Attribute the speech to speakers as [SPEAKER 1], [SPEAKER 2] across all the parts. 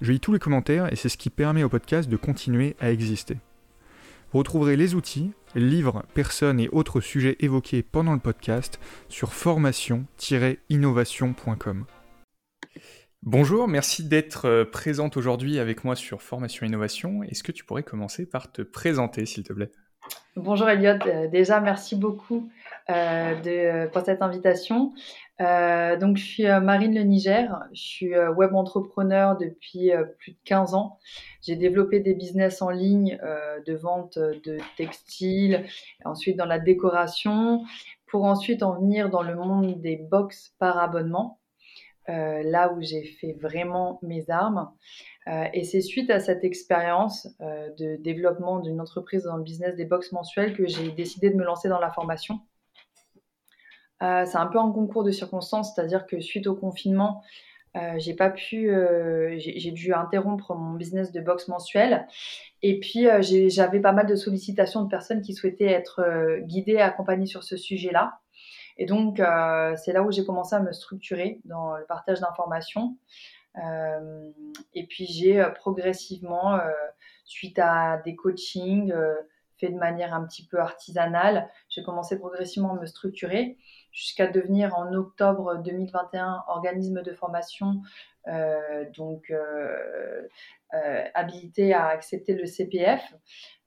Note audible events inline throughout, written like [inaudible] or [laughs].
[SPEAKER 1] Je lis tous les commentaires et c'est ce qui permet au podcast de continuer à exister. Vous retrouverez les outils, livres, personnes et autres sujets évoqués pendant le podcast sur formation-innovation.com. Bonjour, merci d'être euh, présente aujourd'hui avec moi sur Formation Innovation. Est-ce que tu pourrais commencer par te présenter, s'il te plaît?
[SPEAKER 2] Bonjour Elliot, euh, déjà merci beaucoup euh, de, pour cette invitation. Euh, donc, je suis euh, Marine Le Niger. Je suis euh, web entrepreneur depuis plus de 15 ans. J'ai développé des business en ligne de vente de textiles, ensuite dans la décoration, pour ensuite en venir dans le monde des box par abonnement. là où j'ai fait vraiment mes armes. et c'est suite à cette expérience de développement d'une entreprise dans le business des box mensuels que j'ai décidé de me lancer dans la formation. Euh, c'est un peu un concours de circonstances, c'est-à-dire que suite au confinement, euh, j'ai pas pu, euh, j'ai dû interrompre mon business de boxe mensuel. Et puis j'avais pas mal de sollicitations de personnes qui souhaitaient être guidées accompagnées sur ce sujet-là. Et donc c'est là où j'ai commencé à me structurer dans le partage d'informations. et puis j'ai progressivement, suite à des coachings fait de manière un petit peu artisanale, j'ai commencé progressivement à me structurer jusqu'à devenir en octobre 2021 organisme de formation, euh, donc euh, euh, habilité à accepter le CPF.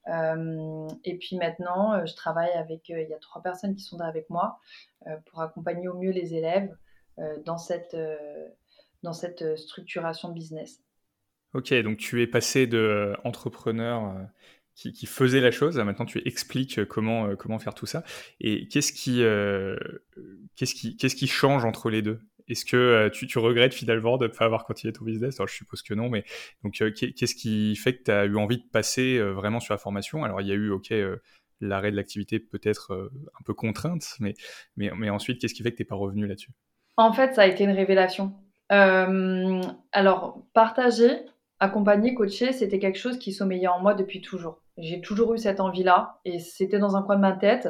[SPEAKER 2] et puis maintenant, je travaille avec, il y a trois personnes qui sont avec moi pour accompagner au mieux les élèves dans, cette, dans cette structuration business.
[SPEAKER 1] Ok, donc tu es passé de entrepreneur qui, faisait la chose. Maintenant, tu expliques comment, euh, comment faire tout ça. Et qu'est-ce qui, euh, qu'est-ce qui, qu'est-ce qui change entre les deux? Est-ce que euh, tu, tu, regrettes finalement de ne pas avoir continué ton business? Alors, je suppose que non, mais donc, qu'est-ce qui fait que tu as eu envie de passer vraiment sur la formation? Alors, il y a eu, OK, l'arrêt de l'activité peut-être un peu contrainte, mais, mais, mais ensuite, qu'est-ce qui fait que tu n'es pas revenu là-dessus?
[SPEAKER 2] En fait, ça a été une révélation. alors, partager, accompagner, coacher, c'était quelque chose qui sommeillait en moi depuis toujours. J'ai toujours eu cette envie-là et c'était dans un coin de ma tête.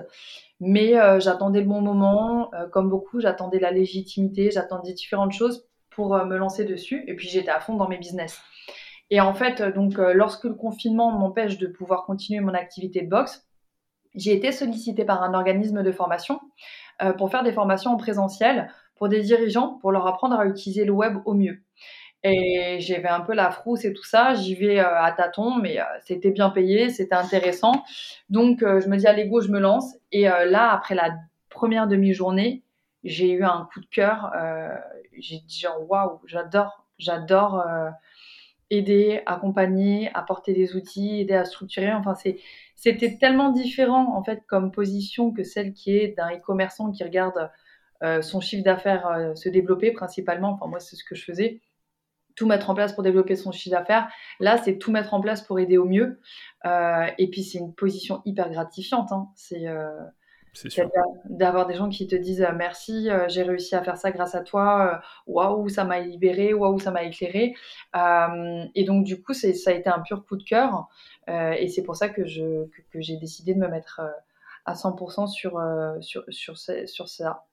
[SPEAKER 2] Mais euh, j'attendais le bon moment, euh, comme beaucoup, j'attendais la légitimité, j'attendais différentes choses pour euh, me lancer dessus. Et puis j'étais à fond dans mes business. Et en fait, donc, lorsque le confinement m'empêche de pouvoir continuer mon activité de boxe, j'ai été sollicitée par un organisme de formation pour faire des formations en présentiel pour des dirigeants pour leur apprendre à utiliser le web au mieux. Et j'avais un peu la frousse et tout ça. J'y vais euh, à tâtons, mais euh, c'était bien payé, c'était intéressant. Donc, euh, je me dis, allez, go, je me lance. Et là, après la première demi-journée, j'ai eu un coup de cœur. j'ai dit, genre, waouh, j'adore, j'adore aider, accompagner, apporter des outils, aider à structurer. Enfin, c'était tellement différent, en fait, comme position que celle qui est d'un e-commerçant qui regarde son chiffre d'affaires se développer principalement. Enfin, moi, c'est ce que je faisais tout mettre en place pour développer son chiffre d'affaires. Là, c'est tout mettre en place pour aider au mieux. Euh, et puis, c'est une position hyper gratifiante. Hein. C'est euh, d'avoir des gens qui te disent euh, merci, j'ai réussi à faire ça grâce à toi. Waouh, ça m'a libéré. Waouh, ça m'a éclairé. et donc, du coup, ça a été un pur coup de cœur. et c'est pour ça que j'ai que, j'ai décidé de me mettre à 100% sur, sur, sur, sur ça.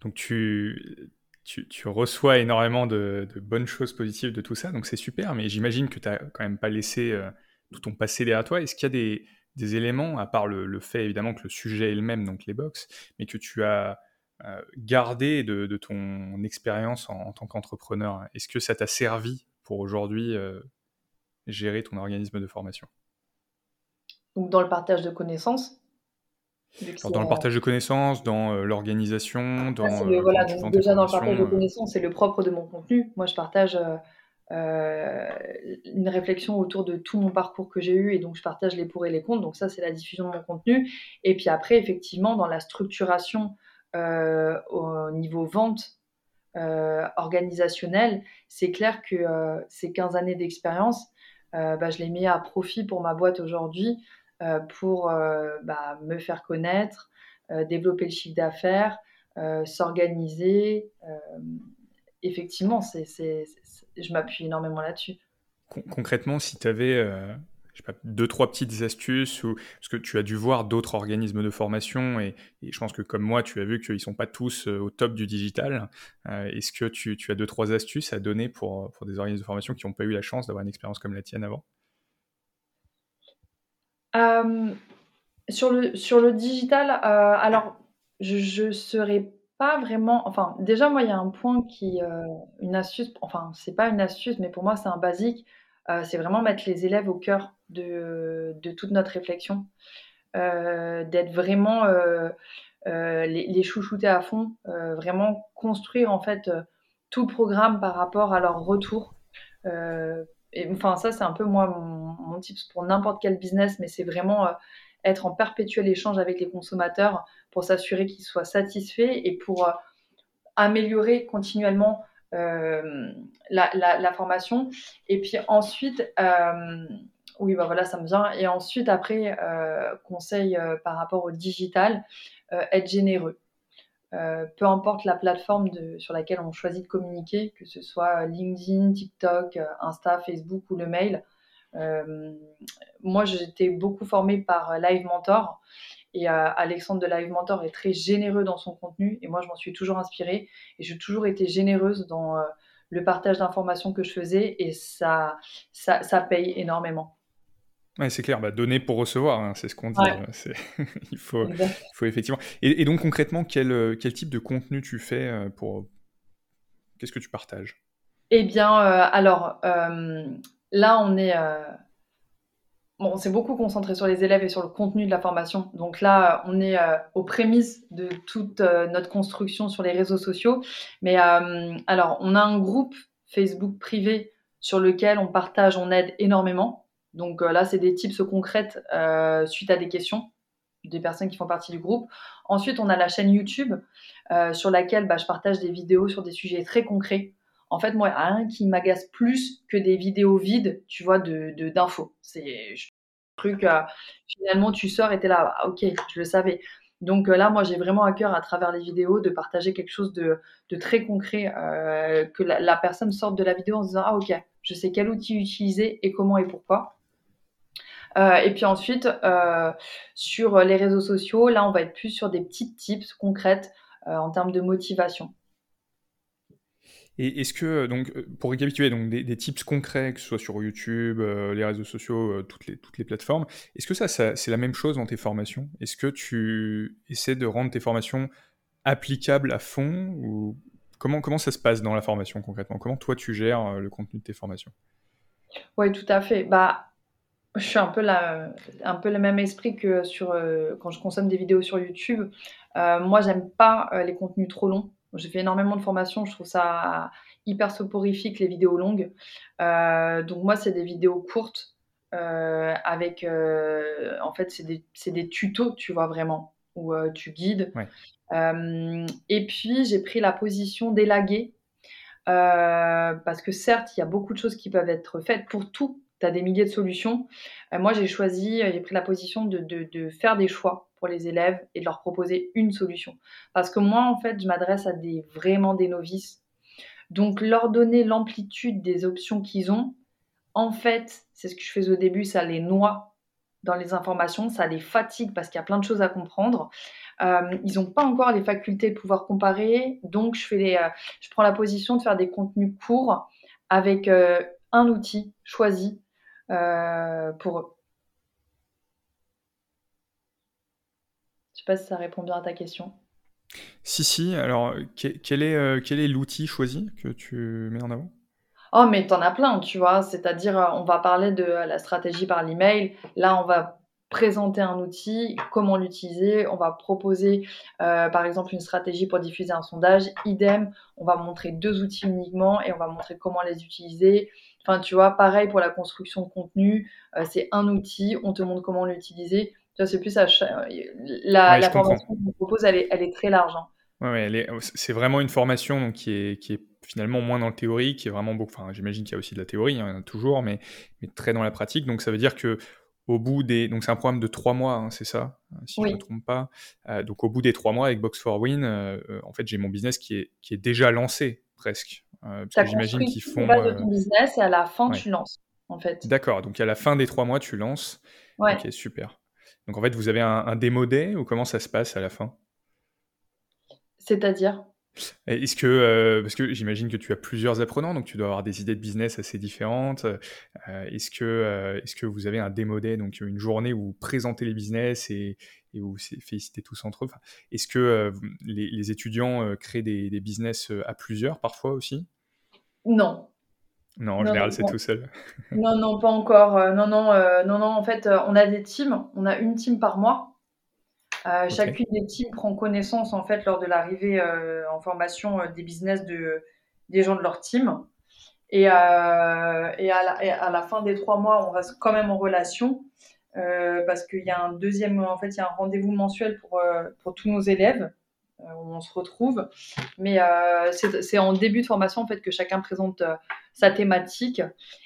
[SPEAKER 1] Donc, tu tu, reçois énormément de, bonnes choses positives de tout ça, donc c'est super, mais j'imagine que tu n'as quand même pas laissé euh, tout ton passé derrière toi. Est-ce qu'il y a des, éléments, à part le, fait évidemment que le sujet est le même, donc les box, mais que tu as euh, gardé de, ton expérience en, tant qu'entrepreneur? Est-ce que ça t'a servi pour aujourd'hui euh, gérer ton organisme de formation?
[SPEAKER 2] Donc dans le partage de connaissances
[SPEAKER 1] dans le partage de connaissances, dans euh, l'organisation, dans.
[SPEAKER 2] Euh, voilà, déjà dans le partage de euh. connaissances, c'est le propre de mon contenu. Moi, je partage une réflexion autour de tout mon parcours que j'ai eu et donc je partage les pour et les contre. Donc, ça, c'est la diffusion de mon contenu. Et puis après, effectivement, dans la structuration au niveau vente, organisationnel, c'est clair que ces 15 années d'expérience, bah, je les mets à profit pour ma boîte aujourd'hui, pour bah, me faire connaître, développer le chiffre d'affaires, s'organiser. effectivement, je m'appuie énormément là-dessus.
[SPEAKER 1] concrètement, si tu avais je sais pas, deux, trois petites astuces, ou, parce que tu as dû voir d'autres organismes de formation, et, je pense que comme moi, tu as vu qu'ils ne sont pas tous euh, au top du digital. Euh, est-ce que tu, as deux, trois astuces à donner pour, des organismes de formation qui n'ont pas eu la chance d'avoir une expérience comme la tienne avant?
[SPEAKER 2] euh, sur, le, sur le digital, alors, je ne serais pas vraiment. Enfin, déjà, moi, il y a un point qui. une astuce, enfin, c'est pas une astuce, mais pour moi, c'est un basique. c'est vraiment mettre les élèves au cœur de, toute notre réflexion, euh, d'être vraiment euh, euh, les, chouchouter à fond, vraiment construire en fait tout le programme par rapport à leur retour. et, enfin, ça, c'est un peu moi mon, tips pour n'importe quel business, mais c'est vraiment être en perpétuel échange avec les consommateurs pour s'assurer qu'ils soient satisfaits et pour améliorer continuellement la, la, formation. Et puis ensuite, oui, bah voilà, ça me vient. Et ensuite, après, euh, conseil euh, par rapport au digital, euh, être généreux. peu importe la plateforme sur laquelle on choisit de communiquer, que ce soit LinkedIn, TikTok, Insta, Facebook ou le mail. Moi, j'étais beaucoup formée par Live Mentor et Alexandre de Live Mentor est très généreux dans son contenu et moi, je m'en suis toujours inspirée et j'ai toujours été généreuse dans le partage d'informations que je faisais et ça, ça paye énormément.
[SPEAKER 1] Ouais, c'est clair, bah, donner pour recevoir, hein, c'est ce qu'on dit. Euh, [laughs] il, faut, faut effectivement. Et, donc concrètement, quel, euh, quel, type de contenu tu fais euh, pour. Qu'est-ce que tu partages?
[SPEAKER 2] Eh bien, alors là, on est. Bon, on s'est beaucoup concentré sur les élèves et sur le contenu de la formation. Donc là, on est aux prémices de toute notre construction sur les réseaux sociaux. Mais alors, on a un groupe Facebook privé sur lequel on partage, on aide énormément. Donc euh, là, c'est des tips concrètes euh, suite à des questions des personnes qui font partie du groupe. Ensuite, on a la chaîne YouTube euh, sur laquelle bah, je partage des vidéos sur des sujets très concrets. En fait, moi, il rien qui m'agace plus que des vidéos vides, tu vois, de, d'infos. C'est truc, finalement, tu sors et tu es là, ah, ok, je le savais. Donc là, moi, j'ai vraiment à cœur, à travers les vidéos, de partager quelque chose de, très concret, que la, personne sorte de la vidéo en se disant, ah ok, je sais quel outil utiliser et comment et pourquoi. Euh, et puis ensuite, euh, sur les réseaux sociaux, là, on va être plus sur des petites tips concrètes euh, en termes de motivation.
[SPEAKER 1] Et est-ce que, donc, pour récapituler, donc des, tips concrets, que ce soit sur YouTube, les réseaux sociaux, toutes, les, toutes les plateformes, est-ce que ça, c'est la même chose dans tes formations? Est-ce que tu essaies de rendre tes formations applicables à fond ou comment, comment ça se passe dans la formation concrètement? Comment toi tu gères le contenu de tes formations?
[SPEAKER 2] Oui, tout à fait. Bah, je suis un peu, la, un peu le même esprit que sur, euh, quand je consomme des vidéos sur YouTube. Euh, moi, j'aime pas euh, les contenus trop longs. J'ai fait énormément de formations, je trouve ça hyper soporifique les vidéos longues. donc moi, c'est des vidéos courtes avec, en fait, c'est des, des, tutos, tu vois vraiment, où tu guides. et puis, j'ai pris la position d'élaguer. parce que certes, il y a beaucoup de choses qui peuvent être faites pour tout tu as des milliers de solutions. Euh, moi, j'ai choisi, euh, j'ai pris la position de, faire des choix pour les élèves et de leur proposer une solution. Parce que moi, en fait, je m'adresse à des vraiment des novices. Donc, leur donner l'amplitude des options qu'ils ont, en fait, c'est ce que je faisais au début, ça les noie dans les informations, ça les fatigue parce qu'il y a plein de choses à comprendre. Euh, ils n'ont pas encore les facultés de pouvoir comparer, donc je, fais les, je prends la position de faire des contenus courts avec un outil choisi euh, pour eux. Sais pas si ça répond bien à ta question.
[SPEAKER 1] Si, si. Alors, quel est, euh, quel est l'outil choisi que tu mets en avant?
[SPEAKER 2] Oh, mais t'en as plein, tu vois. C'est-à-dire, euh, on va parler de la stratégie par l'email. Là, on va présenter un outil, comment l'utiliser. On va proposer, par exemple, une stratégie pour diffuser un sondage. Idem, on va montrer deux outils uniquement et on va montrer comment les utiliser. Enfin, tu vois, pareil pour la construction de contenu, euh, c'est un outil, on te montre comment l'utiliser. Tu vois, c'est plus à la, formation qu'on propose, elle est, elle est très large. Hein.
[SPEAKER 1] Ouais, c'est vraiment une formation donc, qui, est, qui est finalement moins dans le théorique, qui est vraiment beaucoup. Enfin, j'imagine qu'il y a aussi de la théorie, hein, il y en a toujours, mais, mais très dans la pratique. Donc ça veut dire que au bout des. Donc, c'est un programme de trois mois, hein, c'est ça, euh, si je ne me trompe pas. Euh, donc, au bout des trois mois avec Box for Win, euh, en fait, j'ai mon business qui est, qui est déjà lancé, presque.
[SPEAKER 2] parce que j'imagine qu'ils font. base de ton business et à la fin, tu lances, en fait.
[SPEAKER 1] D'accord. Donc, à la fin des trois mois, tu lances. Ouais. Ok, super. Donc, en fait, vous avez un, un démo day ou comment ça se passe à la fin?
[SPEAKER 2] C'est-à-dire?
[SPEAKER 1] Est-ce que, euh, parce que j'imagine que tu as plusieurs apprenants, donc tu dois avoir des idées de business assez différentes. Euh, est-ce que, euh, est-ce que vous avez un démo day, donc une journée où vous présentez les business et, et où vous félicitez tous entre eux? Est-ce que les, étudiants créent des, business à plusieurs parfois aussi?
[SPEAKER 2] Non.
[SPEAKER 1] Non, en général, c'est tout seul.
[SPEAKER 2] non, non, pas encore. non, non, non, non. En fait, on a des teams. On a une team par mois. Euh, chacune des teams prend connaissance en fait lors de l'arrivée euh, en formation euh, des business de, des gens de leur team. Et, et, à la, et, à la, fin des trois mois, on reste quand même en relation parce qu'il y a un deuxième, en fait, il y a un rendez-vous mensuel pour, pour tous nos élèves où on se retrouve. Mais c'est en début de formation en fait que chacun présente sa thématique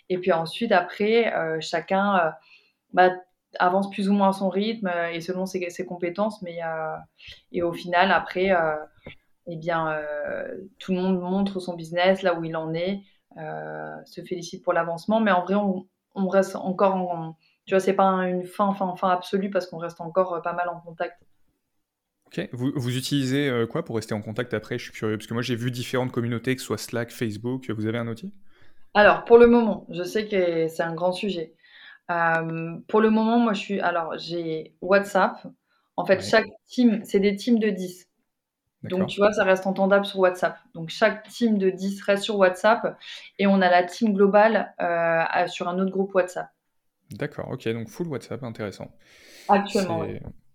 [SPEAKER 2] et puis ensuite après chacun bah, avance plus ou moins à son rythme euh, et selon ses, compétences. Mais, euh, et au final, après, euh, eh bien, tout le monde montre son business, là où il en est, se félicite pour l'avancement. Mais en vrai, on, reste encore en, tu vois, c'est pas une fin, fin, fin absolue parce qu'on reste encore pas mal en contact.
[SPEAKER 1] Ok, vous, vous utilisez quoi pour rester en contact après? Je suis curieux, parce que moi j'ai vu différentes communautés, que ce soit Slack, Facebook, vous avez un outil?
[SPEAKER 2] Alors, pour le moment, je sais que c'est un grand sujet. Euh, pour le moment, moi, je suis. Alors, j'ai WhatsApp. En fait, chaque team, c'est des teams de 10. Donc, tu vois, ça reste entendable sur WhatsApp. Donc, chaque team de 10 reste sur WhatsApp et on a la team globale euh, sur un autre groupe WhatsApp.
[SPEAKER 1] D'accord, ok, donc full WhatsApp, intéressant.
[SPEAKER 2] Actuellement.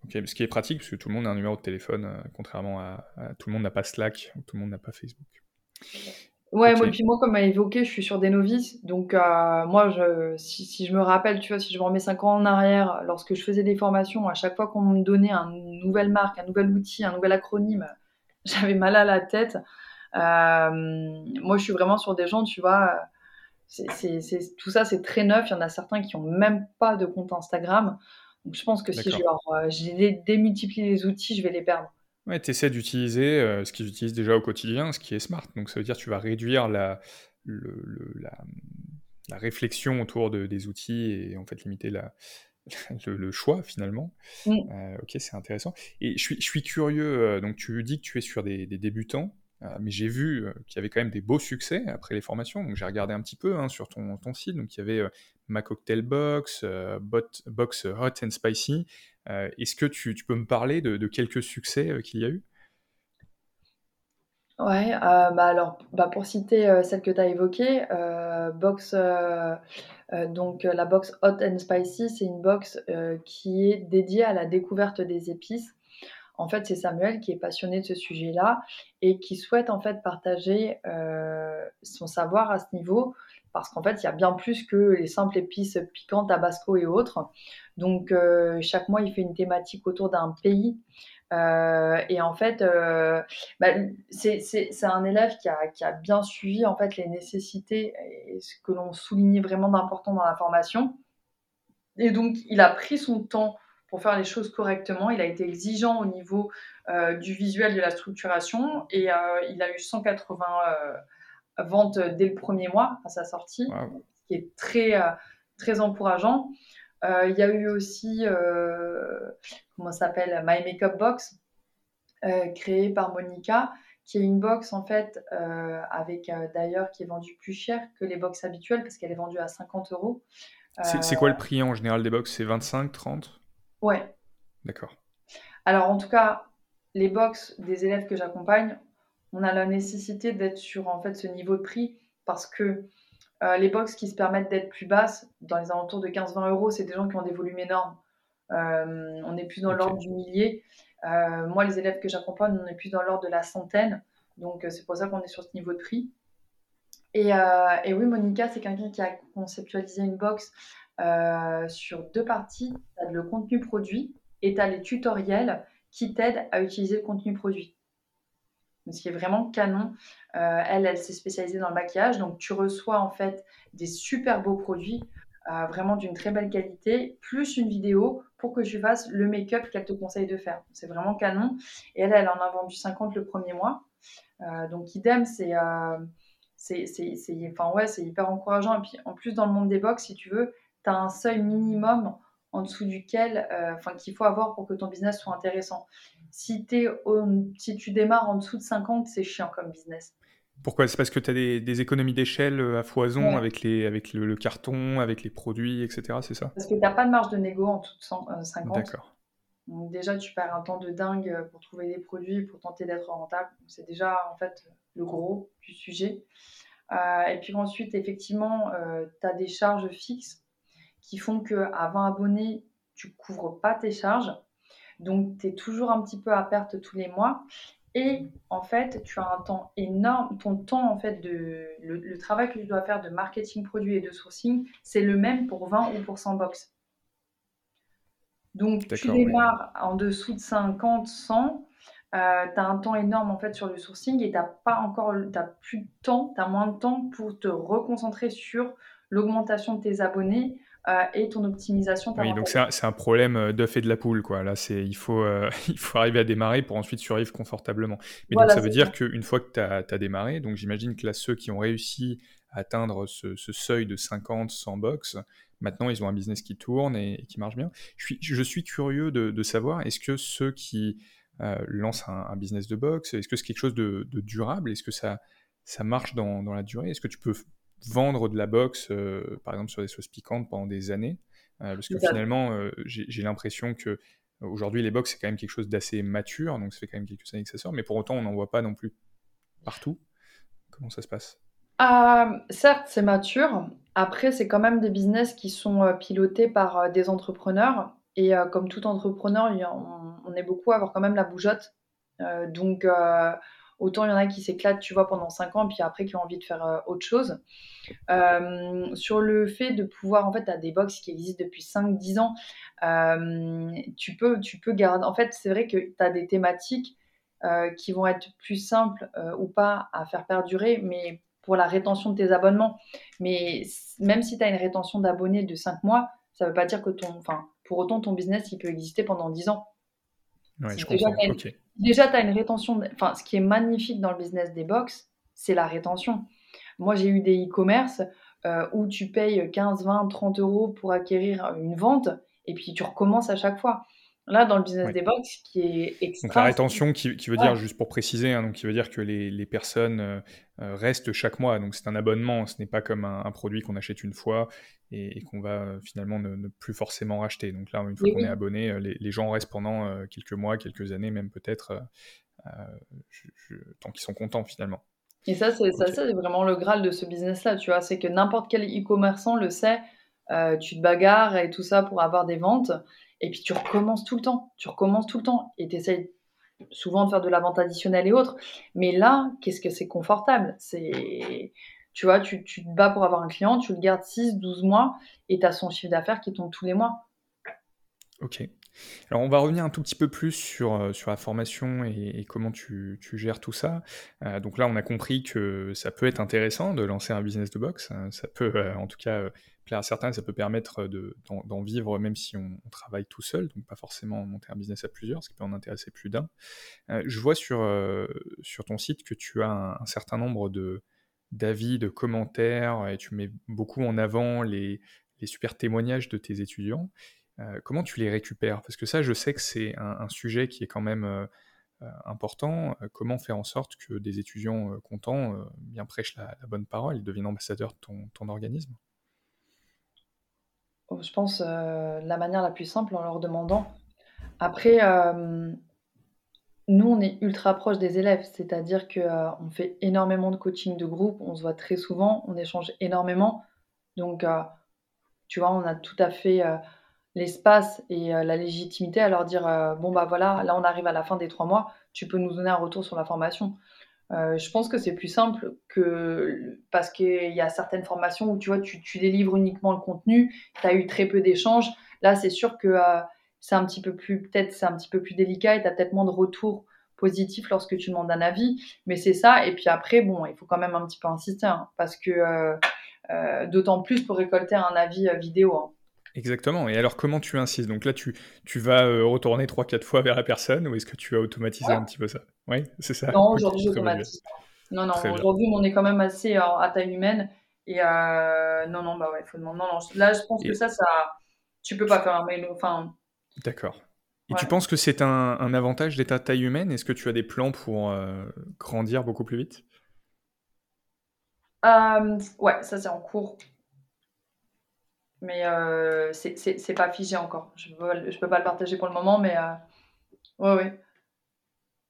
[SPEAKER 1] Ok, ce qui est pratique parce que tout le monde a un numéro de téléphone, euh, contrairement à, à, tout le monde n'a pas Slack ou tout le monde n'a pas Facebook.
[SPEAKER 2] Ouais, moi, puis moi, comme a évoqué, je suis sur des novices. Donc, euh, moi, je, si, si, je me rappelle, tu vois, si je me remets 5 ans en arrière, lorsque je faisais des formations, à chaque fois qu'on me donnait une nouvelle marque, un nouvel outil, un nouvel acronyme, [laughs] j'avais mal à la tête. Euh, moi, je suis vraiment sur des gens, tu vois, c'est, c'est, tout ça, c'est très neuf. Il y en a certains qui ont même pas de compte Instagram. Donc, je pense que si je leur euh, je démultiplie les outils, je vais les perdre.
[SPEAKER 1] Ouais, tu essaies d'utiliser euh, ce qu'ils utilisent déjà au quotidien, ce qui est smart. Donc ça veut dire que tu vas réduire la, le, la, la, réflexion autour de, des outils et en fait limiter la, [laughs] le, choix finalement. Euh, ok, c'est intéressant. Et je suis, je suis curieux, euh, donc tu dis que tu es sur des, des débutants. mais j'ai vu qu'il y avait quand même des beaux succès après les formations, donc j'ai regardé un petit peu hein, sur ton, ton, site. Donc il y avait ma cocktail box, bot, box hot and spicy, euh, est-ce que tu, peux me parler de, quelques succès euh, qu'il y a eu?
[SPEAKER 2] Ouais, euh, bah alors bah pour citer celle que tu as évoquée, box, donc la box Hot and Spicy, c'est une box qui est dédiée à la découverte des épices. En fait, c'est Samuel qui est passionné de ce sujet-là et qui souhaite en fait partager son savoir à ce niveau parce qu'en fait, il y a bien plus que les simples épices piquantes, tabasco et autres. Donc, euh, chaque mois, il fait une thématique autour d'un pays. Euh, et en fait, euh, bah, c'est un élève qui a, bien suivi en fait les nécessités et ce que l'on soulignait vraiment d'important dans la formation. Et donc, il a pris son temps pour faire les choses correctement. Il a été exigeant au niveau du visuel, de la structuration, et il a eu 180 vente dès le premier mois à sa sortie, ce qui est très, euh, très encourageant. Euh, il y a eu aussi, euh, comment ça s'appelle, My Makeup Box, créée par Monica, qui est une box en fait, avec d'ailleurs qui est vendue plus cher que les box habituelles parce qu'elle est vendue à 50 euros.
[SPEAKER 1] C'est quoi le prix en général des box? C'est 25, 30
[SPEAKER 2] Ouais.
[SPEAKER 1] D'accord.
[SPEAKER 2] Alors en tout cas, les box des élèves que j'accompagne, on a la nécessité d'être sur en fait ce niveau de prix parce que euh, les box qui se permettent d'être plus basses, dans les alentours de 15-20 euros, c'est des gens qui ont des volumes énormes. Euh, on est plus dans l'ordre du millier. Euh, moi, les élèves que j'accompagne, on est plus dans l'ordre de la centaine. Donc, c'est pour ça qu'on est sur ce niveau de prix. Et, oui, Monica, c'est quelqu'un qui a conceptualisé une box sur deux parties. Tu as le contenu produit et tu as les tutoriels qui t'aident à utiliser le contenu produit. Ce qui est vraiment canon. Euh, elle, elle s'est spécialisée dans le maquillage, donc tu reçois en fait des super beaux produits, euh, vraiment d'une très belle qualité, plus une vidéo pour que tu fasses le make-up qu'elle te conseille de faire. C'est vraiment canon. Et elle, elle en a vendu 50 le premier mois. Euh, donc idem, c'est enfin, ouais, hyper encourageant. Et puis en plus, dans le monde des box, si tu veux, tu as un seuil minimum en dessous duquel, enfin, qu'il faut avoir pour que ton business soit intéressant. Si, es si tu démarres en dessous de 50, c'est chiant comme business.
[SPEAKER 1] Pourquoi? C'est parce que tu as des, économies d'échelle euh, à foison avec, les, avec le, carton, avec les produits, etc. C'est ça?
[SPEAKER 2] Parce que tu n'as pas de marge de négo en dessous de 50. D'accord. Donc déjà, tu perds un temps de dingue euh, pour trouver des produits, pour tenter d'être rentable. C'est déjà en fait le gros du sujet. Euh, et puis ensuite, effectivement, tu as des charges fixes qui font qu'à 20 abonnés, tu couvres pas tes charges. Donc, tu es toujours un petit peu à perte tous les mois. Et en fait, tu as un temps énorme. Ton temps, en fait, de le, travail que tu dois faire de marketing produit et de sourcing, c'est le même pour 20 ou pour 100 box. Donc, tu démarres en dessous de 50, 100. tu as un temps énorme en fait sur le sourcing et tu n'as pas encore, as plus de temps, tu as moins de temps pour te reconcentrer sur l'augmentation de tes abonnés, euh, et ton optimisation.
[SPEAKER 1] Oui, donc c'est un, problème euh, d'œuf et de la poule. Quoi. Là, il faut, euh, [laughs] il faut arriver à démarrer pour ensuite survivre confortablement. Mais donc, ça veut dire qu'une fois que tu as, démarré, donc j'imagine que là, ceux qui ont réussi à atteindre ce, seuil de 50, 100 box, maintenant, ils ont un business qui tourne et, qui marche bien. Je suis, je suis curieux de, savoir, est-ce que ceux qui lancent un, business de box, est-ce que c'est quelque chose de, durable? Est-ce que ça, ça marche dans, dans la durée? Est-ce que tu peux vendre de la boxe, euh, par exemple sur des sauces piquantes pendant des années. Euh, parce que finalement, euh, j'ai l'impression que aujourd'hui les box c'est quand même quelque chose d'assez mature, donc ça fait quand même quelques années que ça sort, mais pour autant on n'en voit pas non plus partout. Comment ça se passe?
[SPEAKER 2] Certes, c'est mature. Après, c'est quand même des business qui sont pilotés par des entrepreneurs. Et comme tout entrepreneur, on, est beaucoup à avoir quand même la bougeotte. donc, Autant il y en a qui s'éclatent, tu vois, pendant 5 ans, puis après qui ont envie de faire euh, autre chose. Euh, sur le fait de pouvoir, en fait, tu as des box qui existent depuis 5-10 ans. Euh, tu, peux, tu peux garder. En fait, c'est vrai que tu as des thématiques qui vont être plus simples ou pas à faire perdurer, mais pour la rétention de tes abonnements. Mais même si tu as une rétention d'abonnés de 5 mois, ça ne veut pas dire que ton. Enfin, pour autant, ton business, il peut exister pendant 10 ans.
[SPEAKER 1] Ouais, je comprends.
[SPEAKER 2] Déjà, tu as une rétention. Enfin, ce qui est magnifique dans le business des box, c'est la rétention. Moi, j'ai eu des e-commerce euh, où tu payes 15, 20, 30 euros pour acquérir une vente et puis tu recommences à chaque fois. Là, dans le business des box, qui est extra.
[SPEAKER 1] Donc la rétention, qui, veut dire, juste pour préciser, hein, donc qui veut dire que les, personnes euh, euh, restent chaque mois. Donc c'est un abonnement, ce n'est pas comme un, produit qu'on achète une fois et, qu'on va euh, finalement ne, plus forcément racheter. Donc là, une fois qu'on est abonné, les, gens restent pendant quelques mois, quelques années, même peut-être, tant qu'ils sont contents finalement.
[SPEAKER 2] Et ça, c'est vraiment le graal de ce business-là, tu vois. C'est que n'importe quel e-commerçant le sait. tu te bagarres et tout ça pour avoir des ventes. Et puis tu recommences tout le temps, tu recommences tout le temps et tu essayes souvent de faire de la vente additionnelle et autres. Mais là, qu'est-ce que c'est confortable? C'est tu vois, tu, tu, te bats pour avoir un client, tu le gardes 6, 12 mois et tu as son chiffre d'affaires qui tombe tous les mois.
[SPEAKER 1] Ok. Alors on va revenir un tout petit peu plus sur, euh, sur la formation et, comment tu, tu, gères tout ça. Euh, donc là, on a compris que ça peut être intéressant de lancer un business de boxe. Ça peut euh, en tout cas plaire à certains, ça peut permettre d'en vivre même si on, travaille tout seul, donc pas forcément monter un business à plusieurs, ce qui peut en intéresser plus d'un. Euh, je vois sur, euh, sur ton site que tu as un, certain nombre de d'avis, de commentaires, et tu mets beaucoup en avant les, les super témoignages de tes étudiants. Euh, comment tu les récupères? Parce que ça, je sais que c'est un, sujet qui est quand même important. comment faire en sorte que des étudiants contents bien prêchent la, bonne parole et deviennent ambassadeurs de ton, organisme?
[SPEAKER 2] Je pense, euh, la manière la plus simple en leur demandant. Après, euh, nous, on est ultra proche des élèves, c'est-à-dire qu'on euh, fait énormément de coaching de groupe, on se voit très souvent, on échange énormément. Donc, tu vois, on a tout à fait l'espace et la légitimité à leur dire bon, bah voilà, là, on arrive à la fin des trois mois, tu peux nous donner un retour sur la formation. Euh, je pense que c'est plus simple que parce qu'il y a certaines formations où tu vois, tu, délivres uniquement le contenu, tu as eu très peu d'échanges. Là, c'est sûr que euh, c'est un petit peu plus, peut-être c'est un petit peu plus délicat et tu as peut-être moins de retours positif lorsque tu demandes un avis. Mais c'est ça. Et puis après, bon, il faut quand même un petit peu insister hein, parce que d'autant plus pour récolter un avis vidéo. Hein.
[SPEAKER 1] Exactement. Et alors, comment tu insistes? Donc là, tu, tu vas retourner 3-4 fois vers la personne ou est-ce que tu as automatisé un petit peu ça? Oui, c'est ça.
[SPEAKER 2] Non, aujourd'hui, j'automatise. Non, non, aujourd'hui, on est quand même assez à taille humaine. Et non, non, bah ouais, il faut demander. Non, non, là, je pense que ça, ça, tu peux pas faire un mail. Enfin.
[SPEAKER 1] D'accord. Et tu penses que c'est un, avantage d'être à taille humaine? Est-ce que tu as des plans pour grandir beaucoup plus vite?
[SPEAKER 2] Ouais, ça c'est en cours. Mais euh, c'est pas figé encore. Je peux, je peux pas le partager pour le moment, mais euh, ouais, ouais.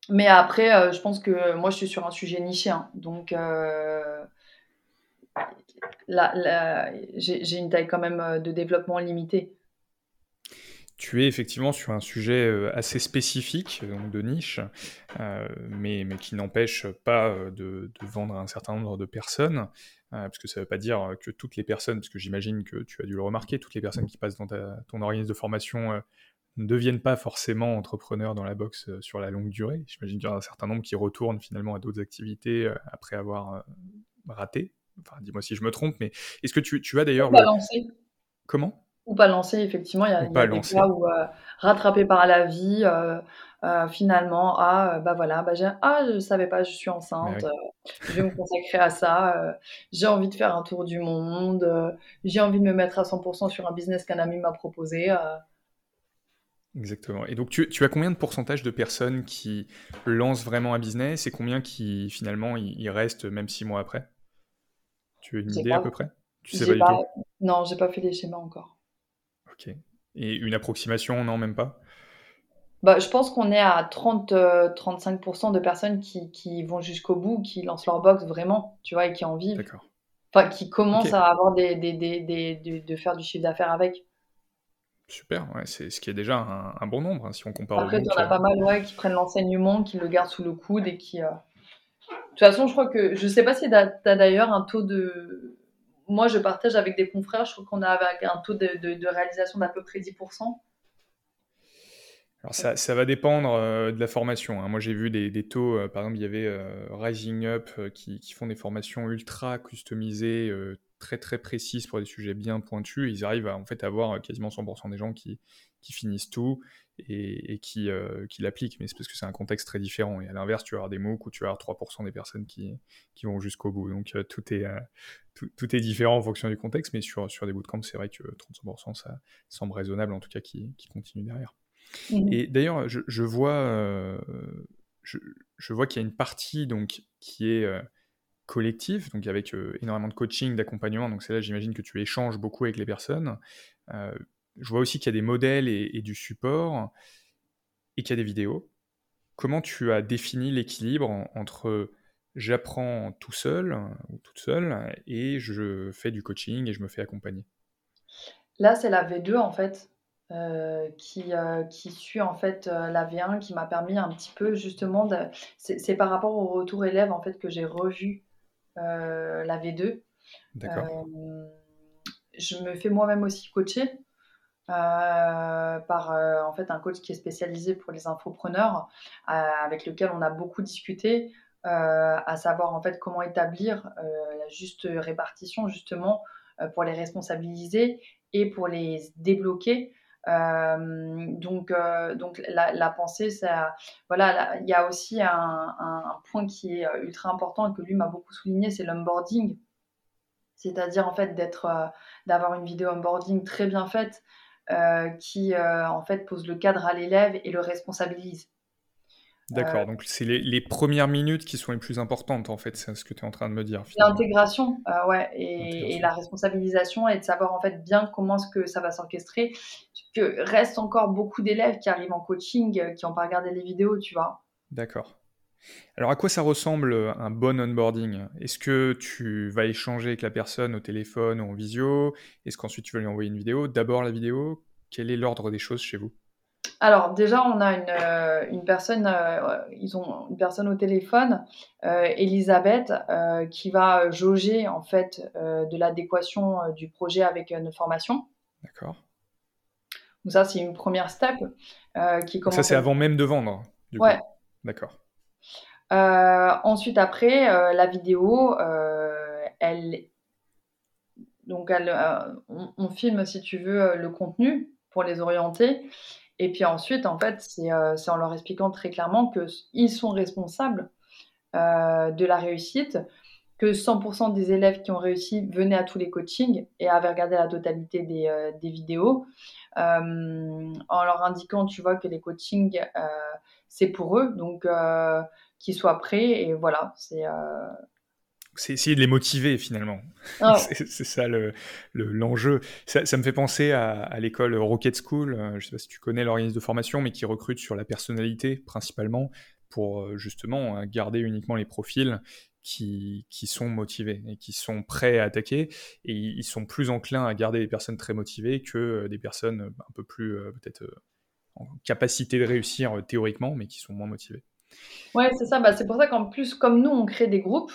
[SPEAKER 2] Mais après, euh, je pense que moi, je suis sur un sujet niché. Hein. donc, euh, là, j'ai une taille quand même de développement limitée.
[SPEAKER 1] Tu es effectivement sur un sujet assez spécifique, donc de niche, mais, mais qui n'empêche pas de, de, vendre à un certain nombre de personnes. Euh, parce que ça ne veut pas dire que toutes les personnes, parce que j'imagine que tu as dû le remarquer, toutes les personnes qui passent dans ton organisme de formation euh, ne deviennent pas forcément entrepreneurs dans la boxe euh, sur la longue durée. J'imagine qu'il y en a un certain nombre qui retournent finalement à d'autres activités après avoir raté. Enfin, dis-moi si je me trompe, mais est-ce que tu, tu as d'ailleurs...
[SPEAKER 2] Lancé.
[SPEAKER 1] Comment?
[SPEAKER 2] Ou pas lancé, effectivement. Il y a, y a des cas où rattrapé par la vie, euh, finalement ah bah voilà bah ah je savais pas je suis enceinte euh, je vais me consacrer à ça j'ai envie de faire un tour du monde j'ai envie de me mettre à 100% sur un business qu'un ami m'a proposé
[SPEAKER 1] Exactement. Et donc, tu, tu, as combien de pourcentage de personnes qui lancent vraiment un business et combien qui, finalement, y, restent même six mois après? Tu as une idée à peu près?
[SPEAKER 2] Tu sais pas, du tout? Non, j'ai pas fait les schémas encore.
[SPEAKER 1] Ok. Et une approximation, non, même pas?
[SPEAKER 2] Bah, je pense qu'on est à 30-35% euh, de personnes qui, qui vont jusqu'au bout, qui lancent leur box vraiment, tu vois, et qui en vivent. D'accord. Enfin, qui commencent à avoir des, des, des, des, de faire du chiffre d'affaires avec.
[SPEAKER 1] Super, ouais, c'est ce qui est déjà un, un bon nombre, hein, si on compare
[SPEAKER 2] Après, il y en a pas mal ouais, qui prennent l'enseignement, qui le gardent sous le coude et qui... Euh, de toute façon, je crois que... Je sais pas si tu as, d'ailleurs un taux de... Moi, je partage avec des confrères, je crois qu'on a un taux de, de, de réalisation d'à peu près 10%.
[SPEAKER 1] Alors ça, va dépendre euh, de la formation. Hein. Moi j'ai vu des, taux, euh, par exemple il y avait euh, Rising Up qui, font des formations ultra customisées, très très précises pour des sujets bien pointus. Ils arrivent à en fait avoir quasiment 100% des gens qui, finissent tout et, qui, l'appliquent. Mais c'est parce que c'est un contexte très différent. Et à l'inverse, tu vas avoir des MOOC où tu vas avoir 3% des personnes qui, vont jusqu'au bout. Donc tout est, tout, est différent en fonction du contexte. Mais sur, sur des bootcamps, c'est vrai que 35% ça semble raisonnable en tout cas qui, qui continue derrière. Mmh Et d'ailleurs, je, vois, euh, je, vois qu'il y a une partie donc, qui est euh, collective, donc avec euh, énormément de coaching, d'accompagnement. Donc c'est là, j'imagine que tu échanges beaucoup avec les personnes. je vois aussi qu'il y a des modèles et, du support et qu'il y a des vidéos. Comment tu as défini l'équilibre entre j'apprends tout seul ou toute seule et je fais du coaching et je me fais accompagner?
[SPEAKER 2] Là, c'est la V2 en fait. Euh, qui, euh, qui suit en fait euh, la V1 qui m'a permis un petit peu justement de... C'est par rapport au retour élève en fait que j'ai revu la V2. D'accord. je me fais moi-même aussi coacher par en fait un coach qui est spécialisé pour les infopreneurs avec lequel on a beaucoup discuté. à savoir en fait comment établir la juste répartition justement pour les responsabiliser et pour les débloquer euh, donc, euh, donc la, pensée, voilà, il y a aussi un, un, point qui est euh, ultra important et que lui m'a beaucoup souligné, c'est l'onboarding. C'est-à-dire en fait d'être, d'avoir une vidéo onboarding très bien faite qui en fait pose le cadre à l'élève et le responsabilise.
[SPEAKER 1] D'accord, donc c'est les, premières minutes qui sont les plus importantes, en fait, c'est ce que tu es en train de me dire.
[SPEAKER 2] L'intégration, euh, ouais, et, la responsabilisation, et de savoir en fait bien comment est-ce que ça va s'orchestrer. Que reste encore beaucoup d'élèves qui arrivent en coaching, euh, qui n'ont pas regardé les vidéos, tu vois.
[SPEAKER 1] D'accord. Alors à quoi ça ressemble euh, un bon onboarding? Est-ce que tu vas échanger avec la personne au téléphone ou en visio? Est-ce qu'ensuite tu vas lui envoyer une vidéo? D'abord la vidéo Quel est l'ordre des choses chez vous?
[SPEAKER 2] Alors déjà, on a une, euh, une personne, euh, ils ont une personne au téléphone, euh, Elisabeth, qui va jauger en fait de l'adéquation du projet avec notre formation.
[SPEAKER 1] D'accord.
[SPEAKER 2] Donc ça, c'est une première step qui
[SPEAKER 1] commence. Ça, c'est avant même de vendre.
[SPEAKER 2] Du ouais.
[SPEAKER 1] D'accord.
[SPEAKER 2] ensuite, après, la vidéo, elle, donc, on, filme, si tu veux, le contenu pour les orienter. Et puis ensuite, en fait, c'est en leur expliquant très clairement qu'ils sont responsables de la réussite, que 100% des élèves qui ont réussi venaient à tous les coachings et avaient regardé la totalité des, euh, vidéos, euh, en leur indiquant, tu vois, que les coachings, euh, c'est pour eux, donc qu'ils soient prêts, et voilà, c'est...
[SPEAKER 1] C'est essayer de les motiver finalement. Ah [laughs] c'est ça l'enjeu. Le, ça, ça, me fait penser à, à l'école Rocket School. je ne sais pas si tu connais l'organisme de formation, mais qui recrute sur la personnalité principalement pour justement garder uniquement les profils qui, sont motivés et qui sont prêts à attaquer. Et ils sont plus enclins à garder des personnes très motivées que euh, des personnes euh, un peu plus euh, peut-être en capacité de réussir théoriquement, mais qui sont moins motivées.
[SPEAKER 2] Ouais, c'est ça. Bah, c'est pour ça qu'en plus, comme nous, on crée des groupes,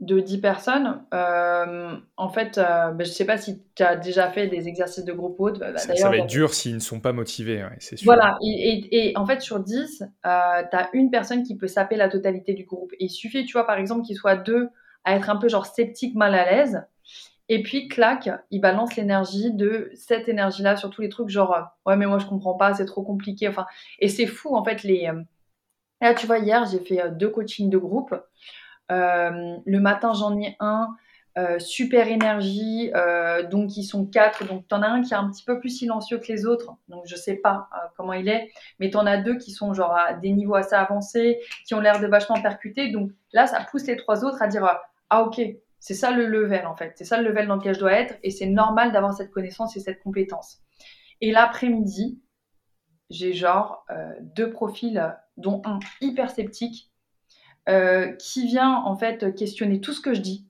[SPEAKER 2] de 10 personnes, euh, en fait, euh, ben, je ne sais pas si tu as déjà fait des exercices de groupe ou
[SPEAKER 1] bah, ça, va être dur s'ils ne sont pas motivés, c'est sûr.
[SPEAKER 2] Voilà, et, en fait, sur 10, tu as une personne qui peut saper la totalité du groupe. il suffit, tu vois, par exemple, qu'il soit deux à être un peu genre sceptique, mal à l'aise. Et puis, clac, il balance l'énergie de cette énergie-là sur tous les trucs, genre, ouais, mais moi, je comprends pas, c'est trop compliqué. Enfin, et c'est fou, en fait, les. Euh, là, tu vois, hier, j'ai fait deux coachings de groupe. Euh, le matin, j'en ai un. Euh, super énergie, euh, donc ils sont quatre. Donc tu en as un qui est un petit peu plus silencieux que les autres, donc je sais pas comment il est, mais tu en as deux qui sont genre à des niveaux assez avancés, qui ont l'air de vachement percuter. Donc là, ça pousse les trois autres à dire ah ok, c'est ça le level en fait, c'est ça le level dans lequel je dois être, et c'est normal d'avoir cette connaissance et cette compétence. Et l'après-midi, j'ai genre deux profils, dont un hyper sceptique euh, qui vient en fait questionner tout ce que je dis,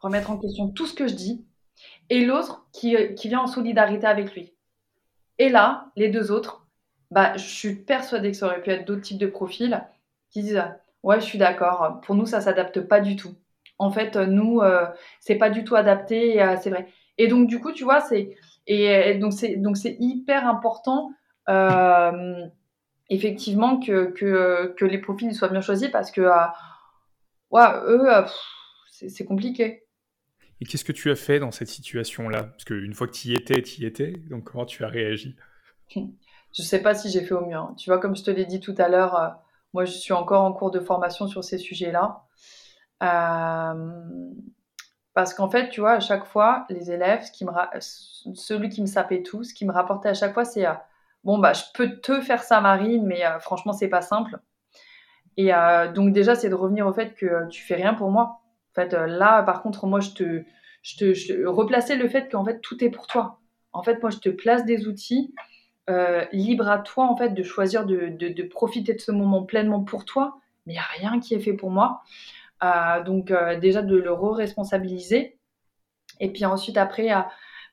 [SPEAKER 2] remettre en question tout ce que je dis, et l'autre qui, euh, qui, vient en solidarité avec lui. Et là, les deux autres, bah, je suis persuadée que ça aurait pu être d'autres types de profils qui disent Ouais, je suis d'accord, pour nous, ça s'adapte pas du tout. En fait, nous, euh, c'est pas du tout adapté, c'est vrai. Et donc, du coup, tu vois, c'est. Et, c'est, donc, c'est hyper important. Euh, effectivement que, que, que, les profils soient bien choisis parce que euh, ouais, eux, euh, c'est compliqué.
[SPEAKER 1] Et qu'est-ce que tu as fait dans cette situation-là? Parce qu'une fois que tu y étais, tu y étais, donc comment tu as réagi?
[SPEAKER 2] Je sais pas si j'ai fait au mieux. Hein. Tu vois, comme je te l'ai dit tout à l'heure, euh, moi je suis encore en cours de formation sur ces sujets-là. parce qu'en fait, tu vois, à chaque fois, les élèves, ce qui me celui qui me sapait tout, ce qui me rapportait à chaque fois, c'est bon, bah, je peux te faire ça, Marine, mais euh, franchement, c'est pas simple. Et euh, donc, déjà, c'est de revenir au fait que euh, tu fais rien pour moi. En fait, là, par contre, moi, je te, je te, replacer le fait qu'en fait, tout est pour toi. En fait, moi, je te place des outils. libre à toi, en fait, de choisir de, de, profiter de ce moment pleinement pour toi. Mais il n'y a rien qui est fait pour moi. donc, déjà, de le re-responsabiliser. Et puis ensuite, après,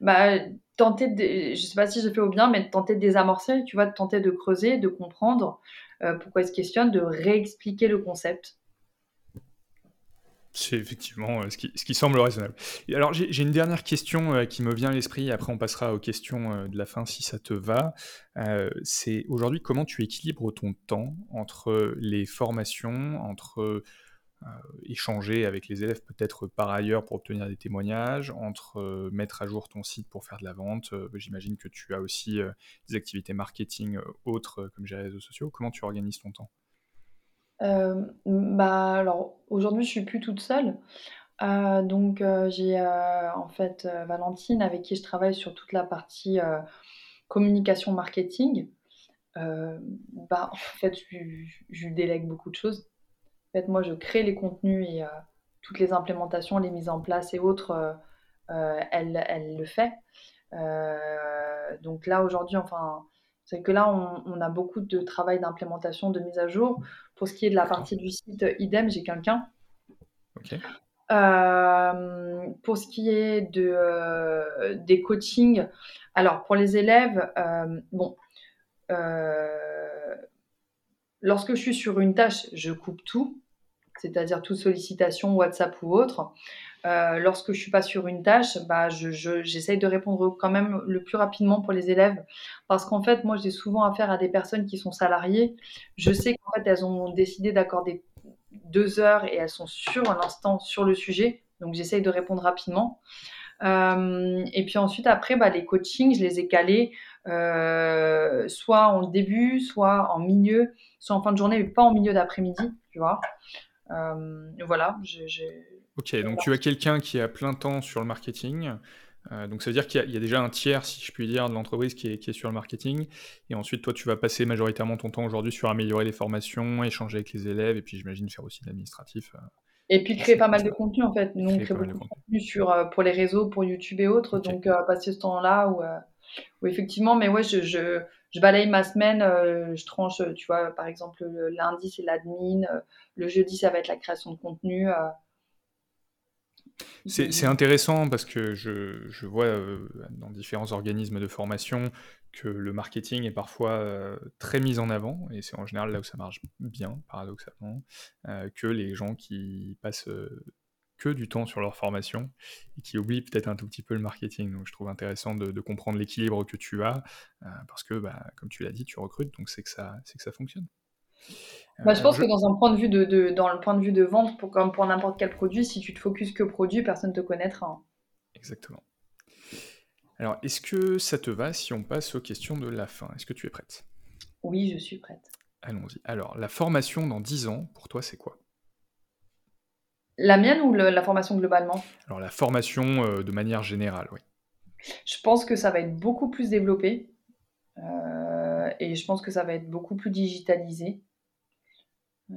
[SPEAKER 2] bah, tenter de, je sais pas si j'ai fait au bien, mais de tenter de désamorcer, tu vois, de tenter de creuser, de comprendre euh, pourquoi il se questionne, de réexpliquer le concept.
[SPEAKER 1] C'est effectivement euh, ce, qui, ce, qui, semble raisonnable. alors j'ai une dernière question euh, qui me vient à l'esprit, après on passera aux questions de la fin si ça te va. C'est aujourd'hui comment tu équilibres ton temps entre les formations, entre échanger avec les élèves peut-être par ailleurs pour obtenir des témoignages, entre euh, mettre à jour ton site pour faire de la vente. Euh, j'imagine que tu as aussi des activités marketing autres comme les réseaux sociaux. Comment tu organises ton temps?
[SPEAKER 2] Bah, alors aujourd'hui je suis plus toute seule. donc j'ai en fait Valentine avec qui je travaille sur toute la partie communication marketing. bah en fait je, je, lui délègue beaucoup de choses en fait, moi, je crée les contenus et euh, toutes les implémentations, les mises en place et autres, euh, euh, elle, elle, le fait. donc là, aujourd'hui, enfin, c'est que là, on, a beaucoup de travail d'implémentation, de mise à jour. Pour ce qui est de la partie du site, idem, j'ai quelqu'un. pour ce qui est de, des coachings, alors pour les élèves, bon, lorsque je suis sur une tâche, je coupe tout c'est-à-dire toute sollicitation WhatsApp ou autre. Euh, lorsque je suis pas sur une tâche, bah, j'essaye de répondre quand même le plus rapidement pour les élèves. Parce qu'en fait, moi, j'ai souvent affaire à des personnes qui sont salariées. Je sais qu'en fait, elles ont décidé d'accorder deux heures et elles sont sur l'instant sur le sujet. Donc j'essaye de répondre rapidement. Euh, et puis ensuite, après, bah, les coachings, je les ai calés euh, soit en début, soit en milieu, soit en fin de journée, mais pas en milieu d'après-midi, tu vois. Euh, voilà.
[SPEAKER 1] Ok, donc tu as quelqu'un qui est à plein temps sur le marketing. donc ça veut dire qu'il y, a déjà un tiers, si je puis dire, de l'entreprise qui est, qui est, sur le marketing. Et ensuite, toi, tu vas passer majoritairement ton temps aujourd'hui sur améliorer les formations, échanger avec les élèves, et puis j'imagine faire aussi de l'administratif.
[SPEAKER 2] Et puis créer pas mal de contenu en fait. Nous, on crée beaucoup de contenu sur, euh, pour les réseaux, pour YouTube et autres. Donc, euh, passer ce temps-là où, euh, où, effectivement, mais ouais, je, je, je balaye ma semaine, je tranche, tu vois, par exemple, le lundi, c'est l'admin, le jeudi, ça va être la création de contenu.
[SPEAKER 1] C'est intéressant parce que je, je vois dans différents organismes de formation que le marketing est parfois euh, très mis en avant, et c'est en général là où ça marche bien, paradoxalement, euh, que les gens qui passent euh, que du temps sur leur formation et qui oublient peut-être un tout petit peu le marketing. Donc je trouve intéressant de, comprendre l'équilibre que tu as, parce que, bah, comme tu l'as dit, tu recrutes, donc c'est que ça, c'est que ça fonctionne.
[SPEAKER 2] Bah, je pense que dans un point de vue de, dans le point de vue de vente, pour, comme pour n'importe quel produit, si tu te focuses que produit, personne ne te connaîtra. Hein.
[SPEAKER 1] Exactement. Alors, est-ce que ça te va si on passe aux questions de la fin? Est-ce que tu es prête?
[SPEAKER 2] Oui, je suis prête.
[SPEAKER 1] Allons-y. Alors, la formation dans 10 ans, pour toi, c'est quoi?
[SPEAKER 2] La mienne ou la formation globalement?
[SPEAKER 1] Alors, la formation euh, de manière générale, oui.
[SPEAKER 2] Je pense que ça va être beaucoup plus développé. Euh, et je pense que ça va être beaucoup plus digitalisé. Euh,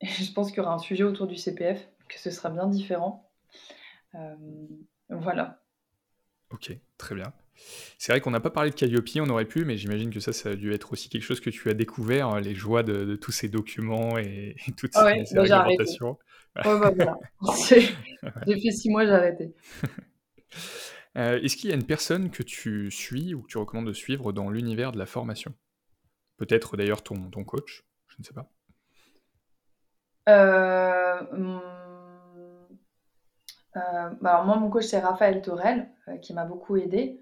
[SPEAKER 2] [laughs] je pense qu'il y aura un sujet autour du CPF, que ce sera bien différent. voilà.
[SPEAKER 1] Ok, très bien. C'est vrai qu'on n'a pas parlé de Calliope, on aurait pu, mais j'imagine que ça, ça a dû être aussi quelque chose que tu as découvert, hein, les joies de, tous ces documents et, [laughs] toutes ah ces, bah, réglementations.
[SPEAKER 2] Ouais, bah, voilà. [laughs] J'ai fait six mois, j'ai arrêté.
[SPEAKER 1] Euh, est-ce qu'il y a une personne que tu suis ou que tu recommandes de suivre dans l'univers de la formation? Peut-être d'ailleurs ton, ton coach, je ne sais pas.
[SPEAKER 2] Euh, euh, bah, alors moi, mon coach, c'est Raphaël Torel, euh, qui m'a beaucoup aidé.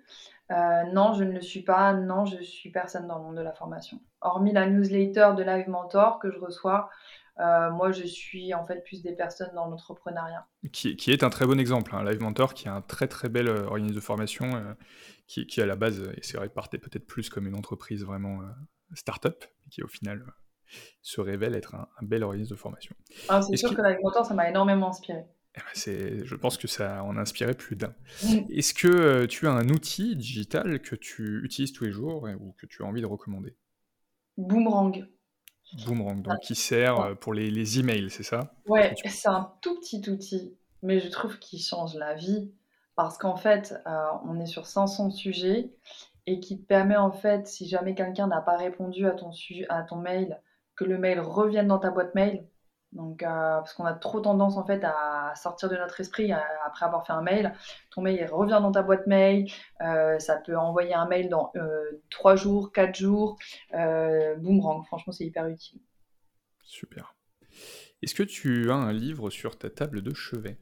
[SPEAKER 2] Non, je ne le suis pas. Non, je suis personne dans le monde de la formation. Hormis la newsletter de Live Mentor que je reçois, moi, je suis en fait plus des personnes dans l'entrepreneuriat.
[SPEAKER 1] Qui, qui, est un très bon exemple. Hein. Live Mentor, qui est un très très bel organisme de formation, qui, qui, à la base, et c'est vrai, partait peut-être plus comme une entreprise vraiment start-up, qui au final se révèle être un, bel organisme de formation.
[SPEAKER 2] Ah, c'est sûr que Live Mentor, ça m'a énormément inspiré.
[SPEAKER 1] Eh ben, je pense que ça en a inspiré plus d'un. Est-ce que euh, tu as un outil digital que tu utilises tous les jours ou que tu as envie de recommander?
[SPEAKER 2] Boomerang.
[SPEAKER 1] Boomerang, donc qui sert euh, pour les, les emails, c'est ça?
[SPEAKER 2] Ouais, c'est un tout petit outil, mais je trouve qu'il change la vie parce qu'en fait, euh, on est sur 500 sujets et qui te permet en fait, si jamais quelqu'un n'a pas répondu à ton, à ton mail, le mail revienne dans ta boîte mail donc, euh, parce qu'on a trop tendance en fait à sortir de notre esprit euh, après avoir fait un mail. Ton mail revient dans ta boîte mail. Euh, ça peut envoyer un mail dans 3 jours, 4 jours. boomerang, franchement, c'est hyper utile.
[SPEAKER 1] Super. Est-ce que tu as un livre sur ta table de chevet?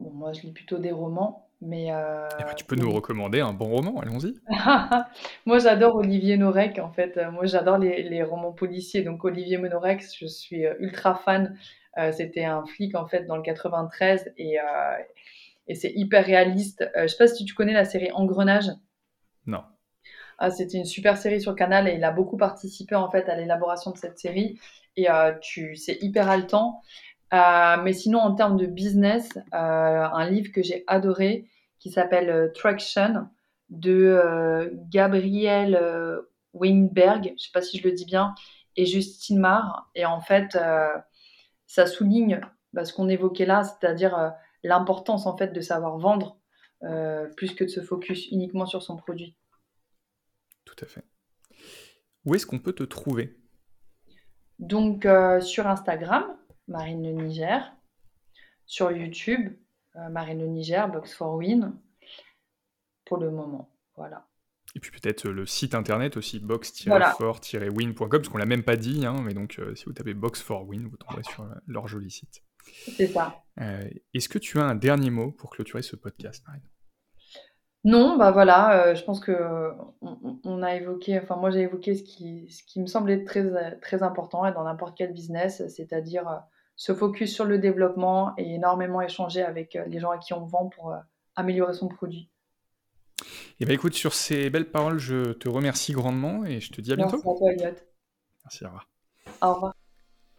[SPEAKER 2] Bon, moi, je lis plutôt des romans. Mais euh,
[SPEAKER 1] eh ben, tu peux nous recommander un bon roman, allons-y. [laughs]
[SPEAKER 2] moi, j'adore Olivier Norek, en fait. Moi, j'adore les, les, romans policiers. Donc, Olivier Norek, je suis euh, ultra fan. Euh, c'était un flic, en fait, dans le 93. Et, et c'est hyper réaliste. je sais pas si tu connais la série Engrenage.
[SPEAKER 1] Non.
[SPEAKER 2] Ah, c'était une super série sur Canal et il a beaucoup participé, en fait, à l'élaboration de cette série. Et tu, c'est hyper haletant. Euh, mais sinon, en termes de business, euh, un livre que j'ai adoré qui s'appelle euh, Traction de Gabriel Weinberg, je ne sais pas si je le dis bien, et Justine Marr. Et en fait, ça souligne bah, ce qu'on évoquait là, c'est-à-dire l'importance en fait de savoir vendre plus que de se focus uniquement sur son produit.
[SPEAKER 1] Tout à fait. Où est-ce qu'on peut te trouver?
[SPEAKER 2] Donc sur Instagram, Marine le Niger. Sur YouTube, euh, Marine le Niger, Box for Win. Pour le moment, voilà.
[SPEAKER 1] Et puis peut-être euh, le site internet aussi, box-for-win.com, parce qu'on l'a même pas dit, hein, mais donc euh, si vous tapez box for win, vous tomberez sur leur joli site.
[SPEAKER 2] C'est ça.
[SPEAKER 1] Est-ce que tu as un dernier mot pour clôturer ce podcast, Marine?
[SPEAKER 2] Non, bah, voilà, je pense qu'on on on a évoqué enfin moi j'ai évoqué ce qui ce qui me semblait très très important et dans n'importe quel business, c'est-à-dire, se focus sur le développement et énormément échanger avec, heu, les gens à qui on vend pour, heu, améliorer son produit.
[SPEAKER 3] Et bah, écoute, sur ces belles paroles, je te remercie grandement et je te dis à bientôt.
[SPEAKER 2] Merci à toi, Elliot.
[SPEAKER 3] Merci, au revoir.
[SPEAKER 2] Au revoir.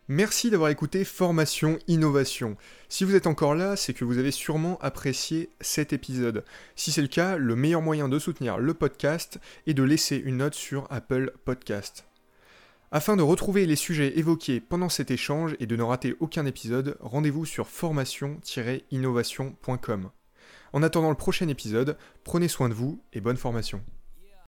[SPEAKER 3] Merci d'avoir écouté Formation Innovation. Si vous êtes encore là, c'est que vous avez sûrement apprécié cet épisode. Si c'est le cas, le meilleur moyen de soutenir le podcast est de laisser une note sur Apple Podcast. Afin de retrouver les sujets évoqués pendant cet échange et de ne rater aucun épisode, rendez-vous sur formation-innovation.com. En attendant le prochain épisode, prenez soin de vous et bonne formation.